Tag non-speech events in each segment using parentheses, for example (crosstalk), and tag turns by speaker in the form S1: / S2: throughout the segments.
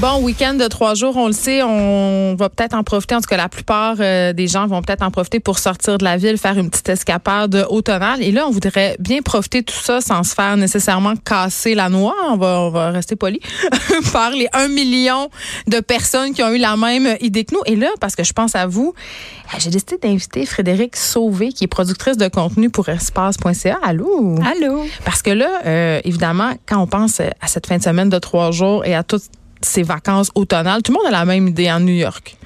S1: Bon, week-end de trois jours, on le sait, on va peut-être en profiter. En tout cas, la plupart euh, des gens vont peut-être en profiter pour sortir de la ville, faire une petite escapade automnale. Et là, on voudrait bien profiter de tout ça sans se faire nécessairement casser la noix. On va, on va rester poli (laughs) par les un million de personnes qui ont eu la même idée que nous. Et là, parce que je pense à vous, euh, j'ai décidé d'inviter Frédéric Sauvé, qui est productrice de contenu pour espace.ca. Allô?
S2: Allô?
S1: Parce que là, euh, évidemment, quand on pense à cette fin de semaine de trois jours et à toutes ces vacances automnales, tout le monde a la même idée en New York.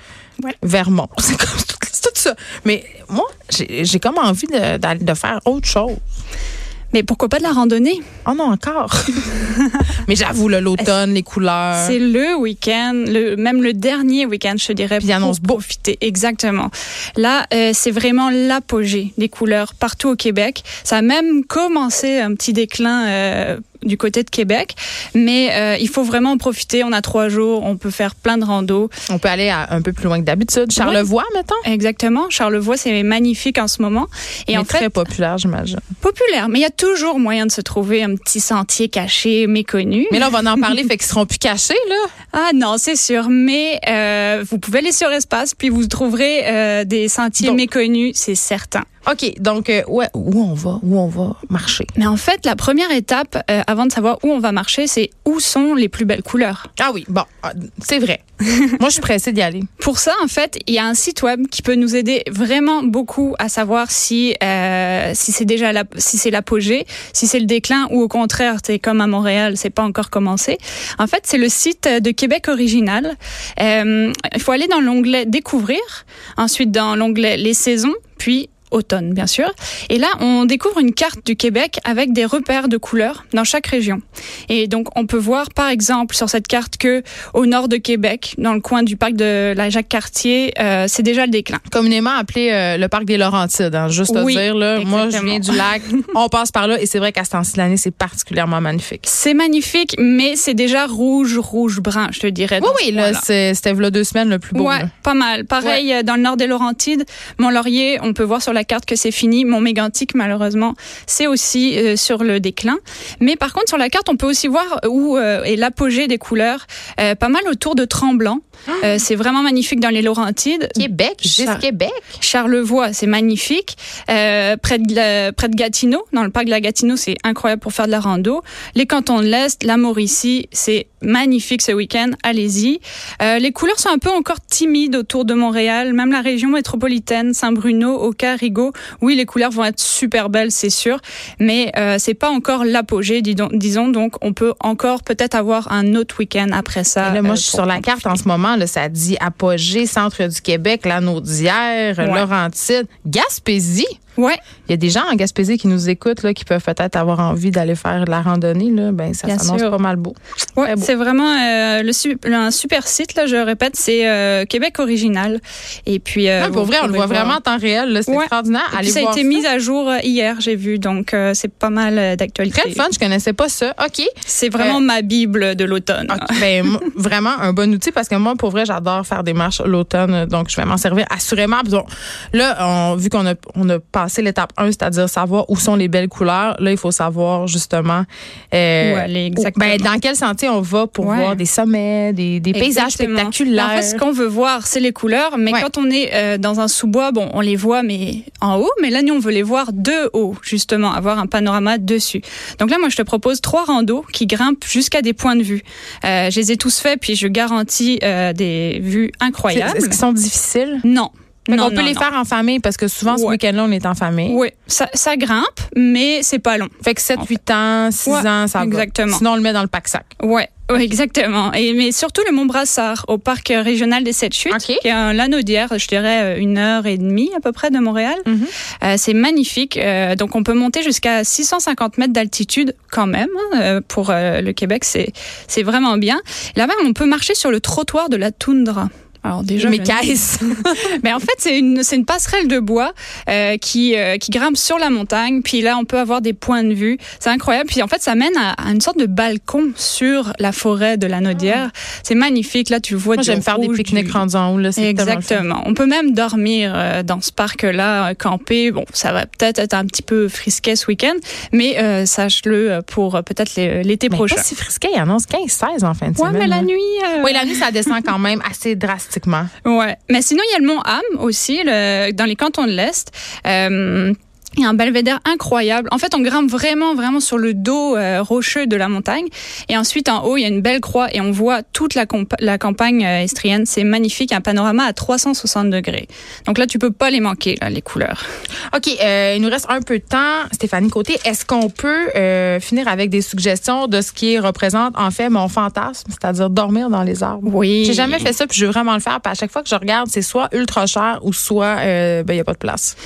S2: Ouais.
S1: Vermont. (laughs) C'est comme tout ça. Mais moi, j'ai comme envie de, faire autre chose.
S2: Mais pourquoi pas de la randonnée?
S1: Oh non, encore. (laughs) Mais j'avoue, l'automne, les couleurs.
S2: C'est le week-end, le, même le dernier week-end, je dirais.
S1: Puis il annonce
S2: pour profiter. Exactement. Là, euh, c'est vraiment l'apogée des couleurs partout au Québec. Ça a même commencé un petit déclin euh, du côté de Québec, mais euh, il faut vraiment en profiter. On a trois jours, on peut faire plein de randos.
S1: On peut aller à- un peu plus loin que d'habitude. Charlevoix, mettons?
S2: Exactement. Charlevoix, c'est magnifique en ce moment. Et
S1: Mais
S2: en fait,
S1: très populaire, j'imagine.
S2: populaire. Mais il y a toujours moyen de se trouver un petit sentier caché, méconnu.
S1: Mais là, on va en parler, fait qu'ils seront plus cachés, là. (laughs)
S2: Ah non, c'est sûr. Mais euh, vous pouvez aller sur Espace, puis vous trouverez euh, des sentiers
S1: Donc-
S2: méconnus, c'est certain.
S1: OK, donc, euh, ouais, où on va? Où on va marcher?
S2: Mais en fait, la première étape, euh, avant de savoir où on va marcher, c'est où sont les plus belles couleurs.
S1: Ah oui, bon, ah, c'est vrai. (laughs) Moi, je suis pressée d'y aller.
S2: Pour ça, en fait, il y a un site web qui peut nous aider vraiment beaucoup à savoir si euh, si c'est déjà la, si c'est l'apogée, si c'est le déclin ou au contraire, c'est comme à Montréal, c'est pas encore commencé. En fait, c'est le site de Québec original. Euh, il faut aller dans l'onglet découvrir, ensuite dans l'onglet les saisons, puis automne, bien sûr. Et là, on découvre une carte du Québec avec des repères de couleurs dans chaque région. Et donc, on peut voir, par exemple, sur cette carte que au nord de Québec, dans le coin du parc de la Jacques-Cartier, euh, c'est déjà le déclin.
S1: Communément appelé euh, le parc des Laurentides, hein, juste à
S2: Oui,
S1: dire. Là, moi, je
S2: exactement.
S1: viens du lac, (laughs) on passe par là et c'est vrai qu'à ce temps-ci de l'année, c'est particulièrement magnifique.
S2: C'est magnifique, mais c'est déjà rouge, rouge, brun, je te dirais.
S1: Oui, oui, là, c'était là deux semaines le plus beau.
S2: Ouais,
S1: là.
S2: pas mal. Pareil, euh, dans le nord des Laurentides, Mont-Laurier, on peut voir sur la carte que c'est fini. Mont-Mégantic, malheureusement, c'est aussi euh, sur le déclin. Mais par contre, sur la carte, on peut aussi voir où euh, est l'apogée des couleurs. Euh, pas mal autour de Tremblant. Euh, c'est vraiment magnifique dans les Laurentides.
S1: Québec, juste
S2: Char-
S1: Québec.
S2: Charlevoix, c'est magnifique. Près, de la- près de Gatineau, dans le parc de la Gatineau, c'est incroyable pour faire de la rando. Les cantons de l'Est, la Mauricie, c'est magnifique ce week-end. Allez-y. Euh, les couleurs sont un peu encore timides autour de Montréal, même la région métropolitaine, Saint-Bruno, Oka, Rigaud. Oui, les couleurs vont être super belles, c'est sûr, mais euh, c'est pas encore l'apogée, disons, disons. Donc, on peut encore peut-être avoir un autre week-end après ça.
S1: Là, moi,
S2: euh,
S1: je suis sur la carte en ce moment. Là, ça dit Apogée, Centre du Québec, Lanaudière,
S2: Ouais.
S1: Laurentide, Gaspésie.
S2: Ouais.
S1: Il y a des gens en Gaspésie qui nous écoutent, là, qui peuvent peut-être avoir envie d'aller faire de la randonnée. Là. Ben, ça s'annonce pas mal beau.
S2: Ouais,
S1: beau.
S2: c'est vraiment euh, le un super site là. Je répète, c'est euh, Québec original. Et puis euh,
S1: pour vrai, on le voit
S2: voir.
S1: vraiment en temps réel. là. C'est
S2: Ouais.
S1: extraordinaire.
S2: Et puis
S1: Allez
S2: ça a été mis à jour euh, hier, j'ai vu. Donc c'est pas mal d'actualité.
S1: Très fun, je connaissais pas ça. OK.
S2: C'est vraiment ma bible de l'automne.
S1: OK, ben, vraiment un bon outil parce que moi, pour vrai, j'adore faire des marches l'automne, donc je vais m'en servir assurément. Bon, là, on, vu qu'on a, on a passé l'étape 1, c'est-à-dire savoir où sont les belles couleurs, là, il faut savoir justement euh,
S2: Où aller,
S1: où- ben, dans quel sentier on va pour
S2: Ouais.
S1: voir des sommets, des, des paysages spectaculaires.
S2: En fait, ce qu'on veut voir, c'est les couleurs. Mais
S1: Ouais.
S2: quand on est euh, dans un sous-bois, bon, on les voit, mais en haut. Mais là, nous, on veut les voir de haut, justement, avoir un panorama dessus. Donc là, moi, je te propose trois randos qui grimpent jusqu'à des points de vue. Euh, je les ai tous faits, puis je garantis des vues incroyables.
S1: Est-ce qu'ils sont difficiles?
S2: Non.
S1: On peut
S2: non,
S1: les
S2: non.
S1: faire en famille parce que souvent, ce
S2: Ouais.
S1: week-end-là, on est en famille.
S2: Oui, ça, ça grimpe, mais c'est pas long.
S1: Fait que 7, 8 ans, 6
S2: Ouais,
S1: ans, ça va.
S2: exactement.
S1: Sinon, on le met dans le pack-sac.
S2: Ouais, ouais, exactement. Et mais surtout le Mont Brassard au parc régional des Sept Chutes,
S1: OK.
S2: qui est un lanaudière, je dirais euh, une heure et demie à peu près de Montréal.
S1: Mhm.
S2: Euh, c'est magnifique. Euh, donc on peut monter jusqu'à 650 mètres d'altitude quand même. hein, pour euh, le Québec, c'est c'est vraiment bien. Là-bas, on peut marcher sur le trottoir de la toundra. Alors déjà,
S1: Mes caisses. (laughs)
S2: Mais en fait, c'est une, c'est une passerelle de bois euh, qui, euh, qui grimpe sur la montagne. Puis là, on peut avoir des points de vue. C'est incroyable. Puis en fait, ça mène à, à une sorte de balcon sur la forêt de la Naudière. C'est magnifique. Là, tu vois
S1: Moi, j'aime faire des pique-niques
S2: du-
S1: rendus en haut. Là, c'est.
S2: Exactement. On peut même dormir euh, dans ce parc-là, euh, camper. Bon, ça va peut-être être un petit peu frisquet ce week-end, mais euh, sache-le euh, pour peut-être l'é- l'été prochain.
S1: pas si frisquet, il annonce 15-16 en fin de
S2: Ouais,
S1: semaine.
S2: mais la
S1: là.
S2: nuit. euh,
S1: Oui, la nuit, ça descend quand même assez drastiquement. (laughs)
S2: Ouais. Mais sinon, il y a le mont Ham aussi, le- dans les cantons de l'Est. Euh, il y a un belvédère incroyable. En fait, on grimpe vraiment, vraiment sur le dos euh, rocheux de la montagne. Et ensuite, en haut, il y a une belle croix et on voit toute la, la campagne euh, estrienne. C'est magnifique, un panorama à 360 degrés. Donc là, tu peux pas les manquer, là, les couleurs.
S1: OK, euh, il nous reste un peu de temps. Stéphanie Côté, est-ce qu'on peut euh, finir avec des suggestions de ce qui représente en fait mon fantasme, c'est-à-dire dormir dans les arbres?
S2: Oui.
S1: J'ai jamais fait ça, puis je veux vraiment le faire. Puis à chaque fois que je regarde, c'est soit ultra cher ou soit euh, ben, il n'y a pas de place.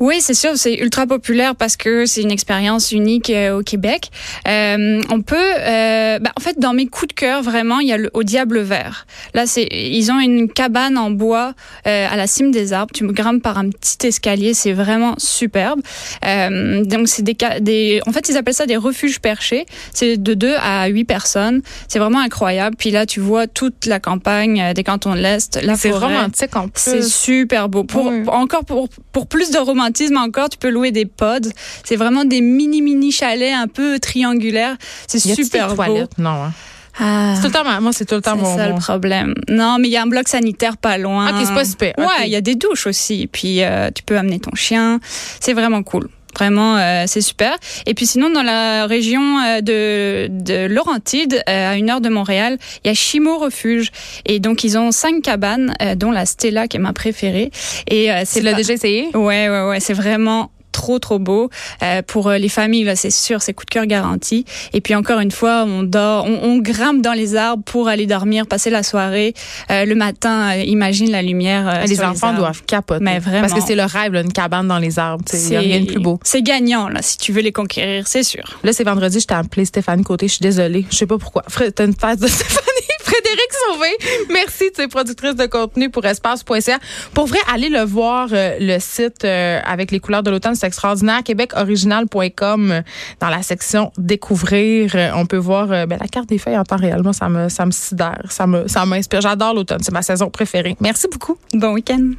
S2: Oui, c'est sûr, c'est ultra populaire parce que c'est une expérience unique euh, au Québec. Euh, on peut, euh, bah, en fait, dans mes coups de cœur, vraiment, il y a le au Diable Vert. Là, c'est, ils ont une cabane en bois euh, à la cime des arbres. Tu me grimpes par un petit escalier, c'est vraiment superbe. Euh, donc, c'est des, des, en fait, ils appellent ça des refuges perchés. C'est de 2 à 8 personnes. C'est vraiment incroyable. Puis là, tu vois toute la campagne des cantons de l'Est, la
S1: C'est
S2: forêt.
S1: romantique en plus.
S2: C'est super beau. Pour,
S1: Oui.
S2: encore pour, pour plus de romantisme encore, tu peux louer des pods. C'est vraiment des mini mini chalets un peu triangulaires. C'est super beau.
S1: toilettes? Non. hein.
S2: Ah,
S1: C'est tout le temps, moi, c'est tout le temps
S2: c'est
S1: mon.
S2: ça le problème. Non, mais il y a un bloc sanitaire pas loin.
S1: Ok, c'est pas super.
S2: Ouais, il y a des douches aussi. Puis euh, tu peux amener ton chien. C'est vraiment cool. Vraiment, euh, c'est super. Et puis sinon, dans la région euh, de, de Laurentide, euh, à une heure de Montréal, il y a Chimo Refuge. Et donc, ils ont cinq cabanes, euh, dont la Stella, qui est ma préférée. Et euh,
S1: Tu
S2: c'est
S1: l'as
S2: pas-
S1: déjà essayé?
S2: Ouais, ouais, ouais, c'est vraiment trop trop beau Euh, pour euh, les familles là c'est sûr c'est coup de cœur garanti et puis encore une fois on dort on, on grimpe dans les arbres pour aller dormir passer la soirée Euh, le matin euh, imagine la lumière
S1: les
S2: sur
S1: enfants doivent capoter.
S2: Mais vraiment.
S1: Parce que c'est le rêve, là, une cabane dans les arbres. Il n'y a rien de plus beau.
S2: c'est gagnant là si tu veux les conquérir c'est sûr
S1: Là, c'est vendredi, je t'ai appelé Stéphanie Côté. Je suis désolée. Je sais pas pourquoi. Fré- T'as une face de Stéphanie. Frédéric Sauvé, merci. Tu es productrice de contenu pour espace.ca. Pour vrai, allez le voir, euh, le site euh, avec les couleurs de l'automne. C'est extraordinaire. Québecoriginal.com euh, dans la section découvrir. on peut voir ben, la carte des feuilles en temps réel. Moi, ça me, ça me sidère. Ça m'inspire. J'adore l'automne. C'est ma saison préférée. Merci beaucoup.
S2: bon week-end